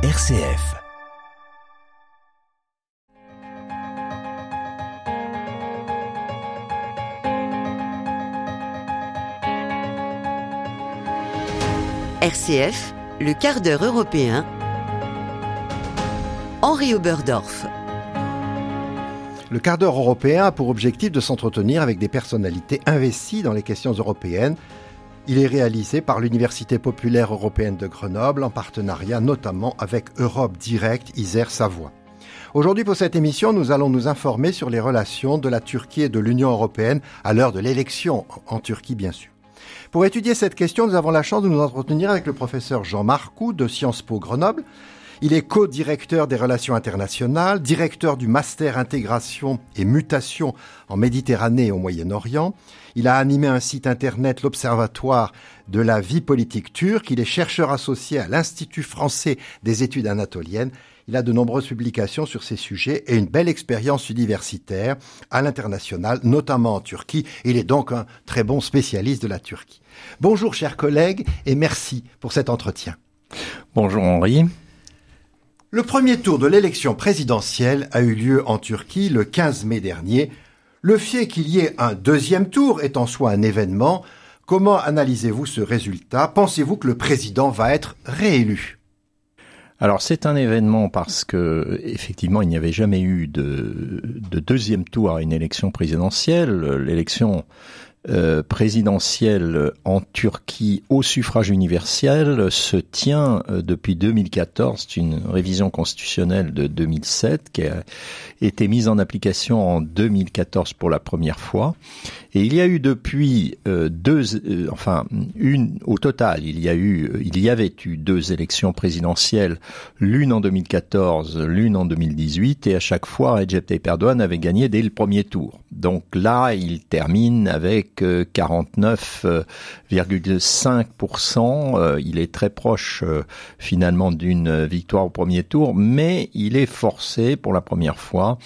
RCF. RCF, le quart d'heure européen. Henri Oberdorf. Le quart d'heure européen a pour objectif de s'entretenir avec des personnalités investies dans les questions européennes. Il est réalisé par l'Université populaire européenne de Grenoble en partenariat notamment avec Europe Direct Isère Savoie. Aujourd'hui pour cette émission, nous allons nous informer sur les relations de la Turquie et de l'Union européenne à l'heure de l'élection en Turquie bien sûr. Pour étudier cette question, nous avons la chance de nous entretenir avec le professeur Jean Marcoux de Sciences Po Grenoble. Il est co-directeur des relations internationales, directeur du master intégration et mutation en Méditerranée et au Moyen-Orient. Il a animé un site internet, l'Observatoire de la vie politique turque. Il est chercheur associé à l'Institut français des études anatoliennes il a de nombreuses publications sur ces sujets et une belle expérience universitaire à l'international, notamment en Turquie. Il est donc un très bon spécialiste de la Turquie. Bonjour chers collègues et merci pour cet entretien. Bonjour Henri. Le premier tour de l'élection présidentielle a eu lieu en Turquie le 15 mai dernier. Le fait qu'il y ait un deuxième tour est en soi un événement. Comment analysez-vous ce résultat? Pensez-vous que le président va être réélu? Alors c'est un événement parce que effectivement il n'y avait jamais eu de, de deuxième tour à une élection présidentielle. L'élection euh, présidentielle en Turquie au suffrage universel se tient euh, depuis 2014. C'est une révision constitutionnelle de 2007 qui a été mise en application en 2014 pour la première fois. Et il y a eu depuis euh, deux, enfin une au total, il y a eu, il y avait eu deux élections présidentielles, l'une en 2014, l'une en 2018, et à chaque fois Recep Tayyip Erdogan avait gagné dès le premier tour. Donc là, il termine avec 49,5%. Euh, il est très proche euh, finalement d'une victoire au premier tour, mais il est forcé pour la première fois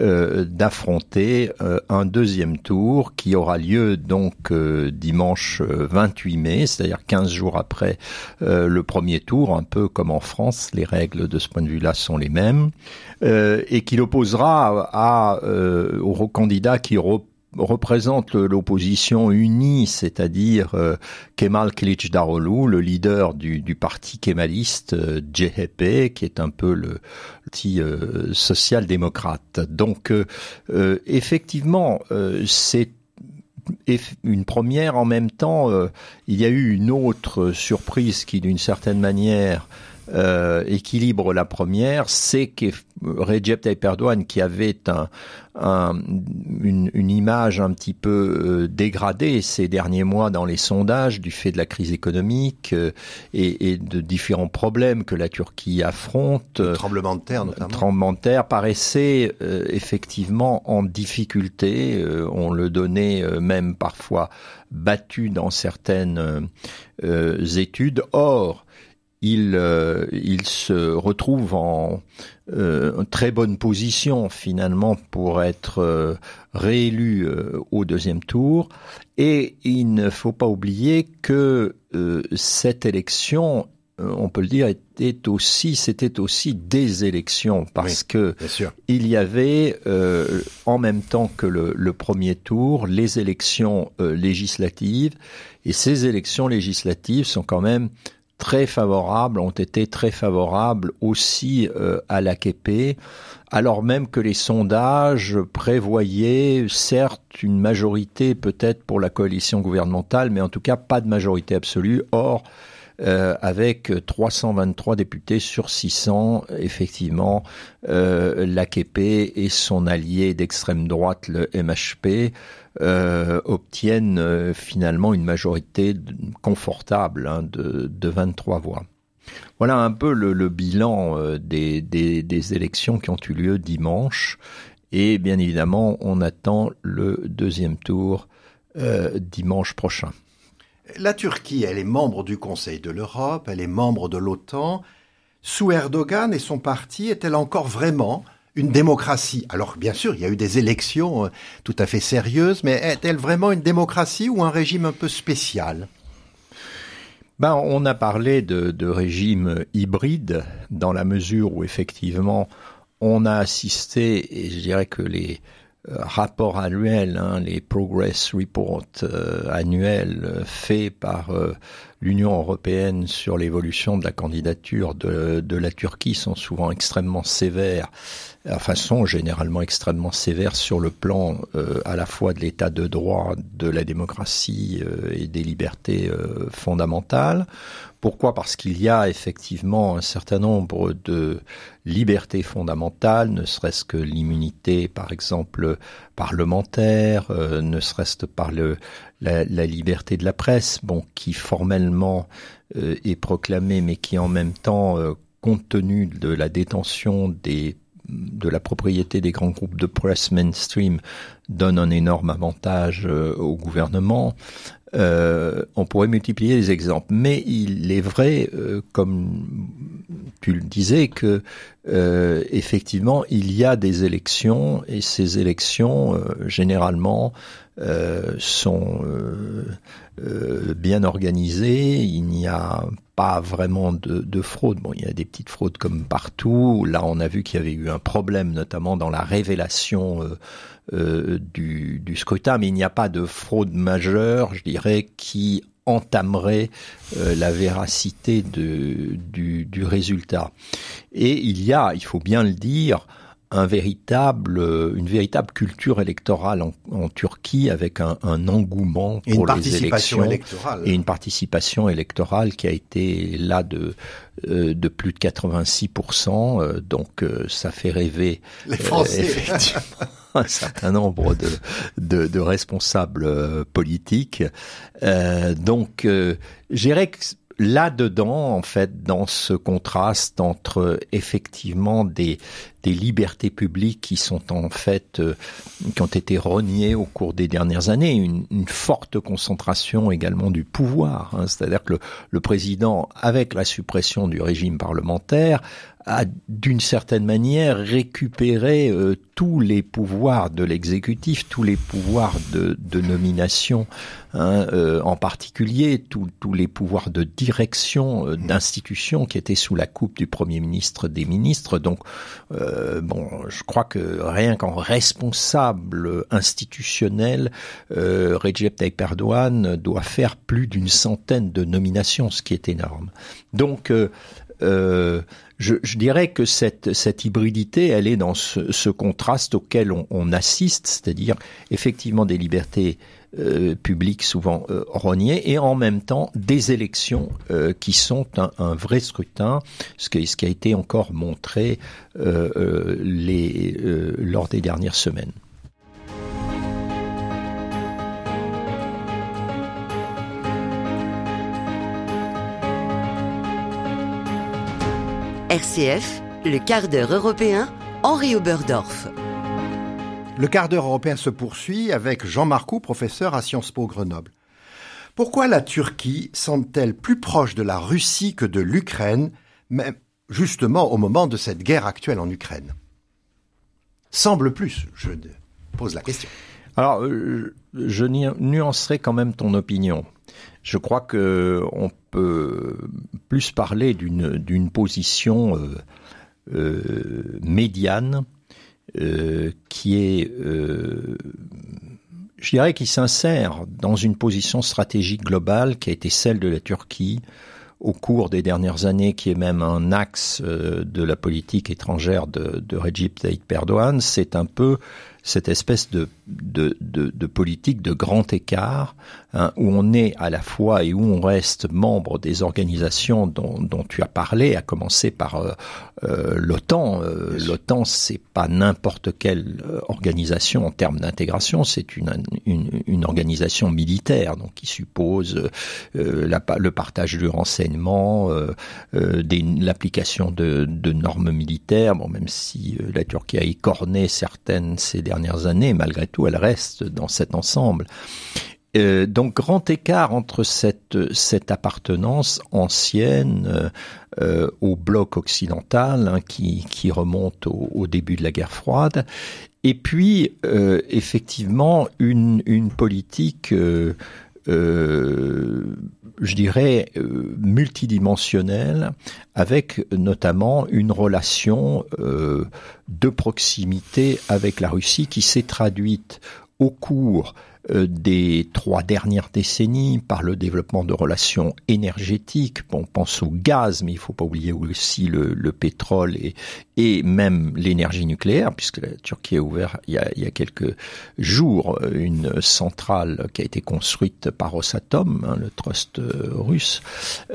euh, d'affronter un deuxième tour qui aura lieu donc dimanche 28 mai, c'est-à-dire 15 jours après le premier tour, un peu comme en France, les règles de ce point de vue-là sont les mêmes, et qu'il opposera à, au candidat qui représente l'opposition unie, c'est-à-dire euh, Kemal Kılıçdaroğlu, le leader du, parti kémaliste euh, qui est un peu le euh, social-démocrate. Donc, euh, effectivement, c'est une première en même temps. il y a eu une autre surprise qui, d'une certaine manière, euh, équilibre la première, c'est que Recep Tayyip Erdogan, qui avait un, un, une, une, image un petit peu euh, dégradée ces derniers mois dans les sondages du fait de la crise économique euh, et, et, de différents problèmes que la Turquie affronte, le tremblement de terre notamment, tremblement de terre paraissait effectivement en difficulté. on le donnait même parfois battu dans certaines études. Or, il, euh, il se retrouve en euh, très bonne position finalement pour être euh, réélu euh, au deuxième tour. Et il ne faut pas oublier que cette élection, on peut le dire, était aussi, c'était aussi des élections parce que il y avait en même temps que le, le premier tour les élections législatives et ces élections législatives sont quand même très favorables, ont été très favorables aussi euh, à l'AKP, alors même que les sondages prévoyaient certes une majorité peut-être pour la coalition gouvernementale, mais en tout cas pas de majorité absolue. Or, euh, avec 323 députés sur 600, effectivement, euh, l'AKP et son allié d'extrême droite, le MHP, euh, obtiennent euh, finalement une majorité confortable hein, de, de 23 voix. Voilà un peu le, bilan euh, des, élections qui ont eu lieu dimanche. Et bien évidemment, on attend le deuxième tour dimanche prochain. La Turquie, elle est membre du Conseil de l'Europe, elle est membre de l'OTAN. Sous Erdogan et son parti, est-elle encore vraiment une démocratie. Alors bien sûr, il y a eu des élections euh, tout à fait sérieuses, mais est-elle vraiment une démocratie ou un régime un peu spécial? Ben, on a parlé de, régime hybride dans la mesure où effectivement on a assisté, et je dirais que les euh, rapports annuels, hein, les progress reports euh, annuels faits par l'Union européenne sur l'évolution de la candidature de, de, la Turquie sont souvent extrêmement sévères, enfin sont généralement extrêmement sévères sur le plan à la fois de l'état de droit, de la démocratie et des libertés fondamentales. Pourquoi? Parce qu'il y a effectivement un certain nombre de libertés fondamentales, ne serait-ce que l'immunité, par exemple, parlementaire, euh, ne serait-ce par le, la, liberté de la presse, bon, qui formellement euh, est proclamée, mais qui en même temps, euh, compte tenu de la détention des de la propriété des grands groupes de presse mainstream donne un énorme avantage au gouvernement. Euh, on pourrait multiplier les exemples, mais il est vrai, euh, comme tu le disais, que euh, effectivement il y a des élections et ces élections généralement sont bien organisées. Il n'y a pas vraiment de, de, fraude. Bon, il y a des petites fraudes comme partout. Là, on a vu qu'il y avait eu un problème, notamment dans la révélation euh, du, du, scrutin, mais il n'y a pas de fraude majeure, je dirais, qui entamerait euh, la véracité de, du, du, résultat. Et il y a, il faut bien le dire, un véritable, une véritable culture électorale en, en Turquie avec un, un engouement pour les élections électorale. et une participation électorale qui a été là de euh, de plus de 86 donc ça fait rêver les Français. effectivement un certain nombre de, de, de responsables euh, politiques. Euh, donc, euh, j'irais que là-dedans, en fait, dans ce contraste entre effectivement des, des libertés publiques qui sont en fait, euh, qui ont été reniées au cours des dernières années, une, une forte concentration également du pouvoir. Hein, C'est-à-dire que le, le président, avec la suppression du régime parlementaire, a d'une certaine manière récupéré euh, tous les pouvoirs de l'exécutif, tous les pouvoirs de, de nomination hein, euh, en particulier, tous les pouvoirs de direction euh, d'institutions qui étaient sous la coupe du Premier ministre des ministres. Donc, bon, je crois que rien qu'en responsable institutionnel, Recep Tayyip Erdogan doit faire plus d'une centaine de nominations, ce qui est énorme. Donc, euh, je, dirais que cette, hybridité, elle est dans ce, contraste auquel on, assiste, c'est-à-dire effectivement des libertés euh, publiques souvent euh, rognées et en même temps des élections euh, qui sont un, vrai scrutin, ce qui, a été encore montré euh, lors des dernières semaines. RCF, le quart d'heure européen, Henri Oberdorf. Le quart d'heure européen se poursuit avec Jean Marcoux, professeur à Sciences Po Grenoble. Pourquoi la Turquie semble-t-elle plus proche de la Russie que de l'Ukraine, même justement au moment de cette guerre actuelle en Ukraine? Semble plus, je pose la question. Alors, euh, je nuancerai quand même ton opinion. Je crois que on peut plus parler d'une position euh, euh, médiane euh, qui est, je dirais, qui s'insère dans une position stratégique globale qui a été celle de la Turquie au cours des dernières années, qui est même un axe de la politique étrangère de, de Recep Tayyip Erdogan. C'est un peu cette espèce de, de, de, de politique de grand écart hein, où on est à la fois et où on reste membre des organisations dont, dont tu as parlé, à commencer par euh, euh, l'OTAN. Euh, L'OTAN, c'est pas n'importe quelle euh, organisation en termes d'intégration, c'est une, une, une, organisation militaire, donc qui suppose euh, la, le partage du renseignement, l'application de, de, normes militaires. Bon, même si la Turquie a écorné certaines ces dernières années, malgré tout, elle reste dans cet ensemble. Euh, donc grand écart entre cette, cette appartenance ancienne euh, au bloc occidental hein, qui, qui, remonte au, début de la guerre froide, et puis euh, effectivement une, une politique euh, je dirais, euh, multidimensionnelle, avec notamment une relation euh, de proximité avec la Russie qui s'est traduite au cours euh, des trois dernières décennies par le développement de relations énergétiques. On pense au gaz, mais il faut pas oublier aussi le, le pétrole et, même l'énergie nucléaire, puisque la Turquie a ouvert il y a, quelques jours une centrale qui a été construite par Rosatom, hein, le trust euh, russe.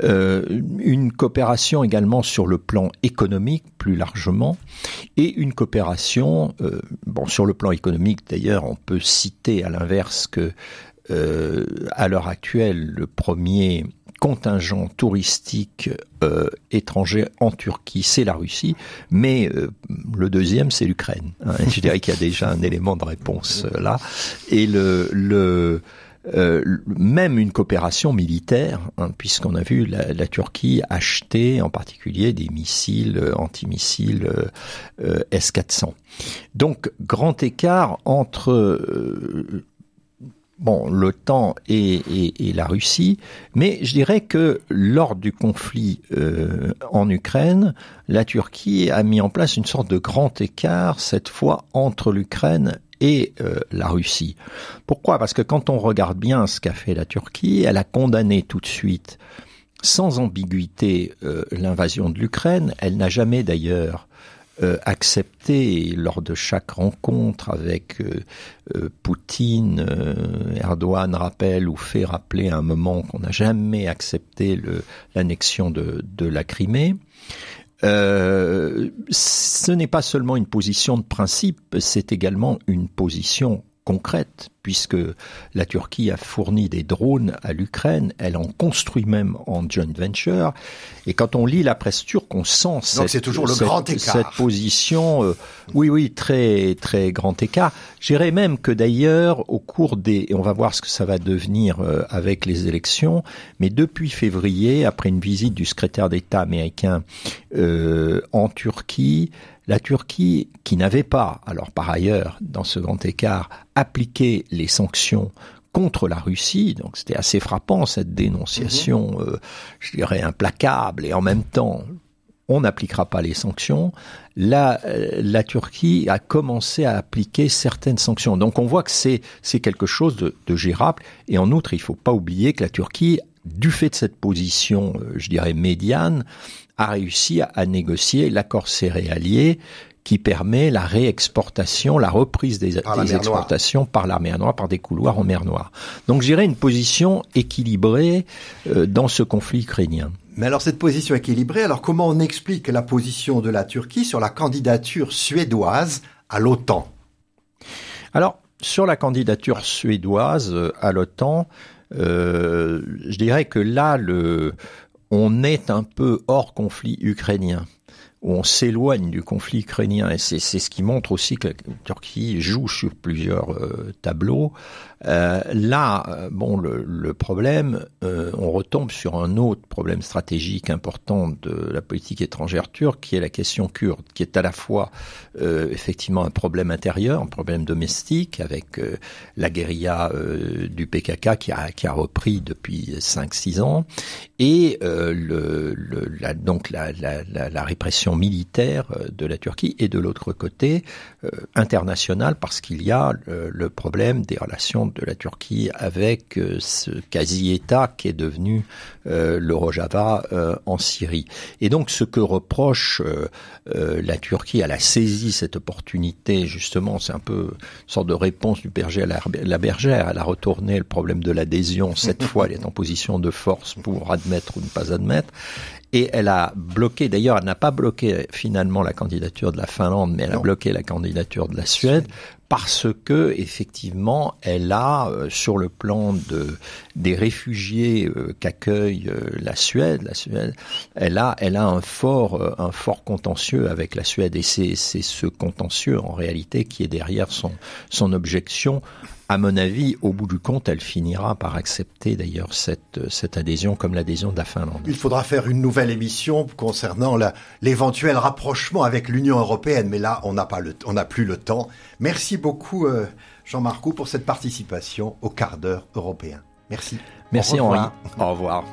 Euh, une coopération également sur le plan économique plus largement, et une coopération, euh, bon, sur le plan économique d'ailleurs, on peut citer à l'inverse que euh, à l'heure actuelle, le premier contingent touristique euh, étranger en Turquie, c'est la Russie, mais euh, le deuxième, c'est l'Ukraine. Hein. Je dirais qu'il y a déjà un élément de réponse là. Et même une coopération militaire, hein, puisqu'on a vu la, la, Turquie acheter en particulier des missiles euh, antimissiles euh, S-400. Donc grand écart entre bon, l'OTAN et, la Russie, mais je dirais que lors du conflit euh, en Ukraine, la Turquie a mis en place une sorte de grand écart, cette fois entre l'Ukraine et euh, la Russie. Pourquoi? Parce que quand on regarde bien ce qu'a fait la Turquie, elle a condamné tout de suite, sans ambiguïté, euh, l'invasion de l'Ukraine. Elle n'a jamais d'ailleurs euh, accepté lors de chaque rencontre avec euh, euh, Poutine, Erdogan rappelle ou fait rappeler à un moment qu'on n'a jamais accepté l'annexion de, de, la Crimée. ce n'est pas seulement une position de principe, c'est également une position concrète, puisque la Turquie a fourni des drones à l'Ukraine, elle en construit même en joint venture, et quand on lit la presse turque, on sent cette, toujours le cette, grand écart. cette position, euh, oui, oui, très, très grand écart. J'irais même que d'ailleurs, au cours des, et on va voir ce que ça va devenir euh, avec les élections, mais depuis février, après une visite du secrétaire d'État américain euh, en Turquie, la Turquie, qui n'avait pas, alors par ailleurs, dans ce grand écart, appliqué les sanctions contre la Russie, donc c'était assez frappant cette dénonciation, mmh. euh, je dirais implacable, et en même temps, on n'appliquera pas les sanctions. La, euh, la Turquie a commencé à appliquer certaines sanctions. Donc on voit que c'est quelque chose de, de gérable. Et en outre, il faut pas oublier que la Turquie, du fait de cette position, euh, je dirais médiane, a réussi à, négocier l'accord céréalier qui permet la réexportation, la reprise des, des exportations Noire. par la mer Noire, par des couloirs en mer Noire. Donc j'irais une position équilibrée euh, dans ce conflit ukrainien. Mais alors cette position équilibrée, alors comment on explique la position de la Turquie sur la candidature suédoise à l'OTAN? Alors sur la candidature suédoise euh, à l'OTAN, je dirais que là, le, on est un peu hors conflit ukrainien où on s'éloigne du conflit ukrainien et c'est ce qui montre aussi que la Turquie joue sur plusieurs euh, tableaux. Euh, là, euh, bon, le, problème, on retombe sur un autre problème stratégique important de la politique étrangère turque, qui est la question kurde, qui est à la fois effectivement un problème intérieur, un problème domestique, avec la guérilla du PKK qui a, repris depuis 5-6 ans, et donc la, répression militaire de la Turquie, et de l'autre côté, international, parce qu'il y a le problème des relations de la Turquie avec euh, ce quasi-État qui est devenu euh, le Rojava euh, en Syrie. Et donc ce que reproche euh, euh, la Turquie, elle a saisi cette opportunité justement, c'est un peu une sorte de réponse du berger à la, la bergère, elle a retourné le problème de l'adhésion, cette fois elle est en position de force pour admettre ou ne pas admettre, et elle a bloqué, d'ailleurs elle n'a pas bloqué finalement la candidature de la Finlande, mais elle non. a bloqué la candidature de la Suède parce que effectivement, elle a euh, sur le plan de des réfugiés euh, qu'accueille euh, la Suède, la Suède, elle a elle a un fort un fort contentieux avec la Suède et c'est c'est ce contentieux en réalité qui est derrière son son objection à mon avis, au bout du compte, elle finira par accepter d'ailleurs cette, cette adhésion comme l'adhésion de la Finlande. Il faudra faire une nouvelle émission concernant l'éventuel rapprochement avec l'Union européenne, mais là, on n'a pas le, on n'a plus le temps. Merci beaucoup, euh, Jean-Marc pour cette participation au quart d'heure européen. Merci. Merci Henri. Au revoir.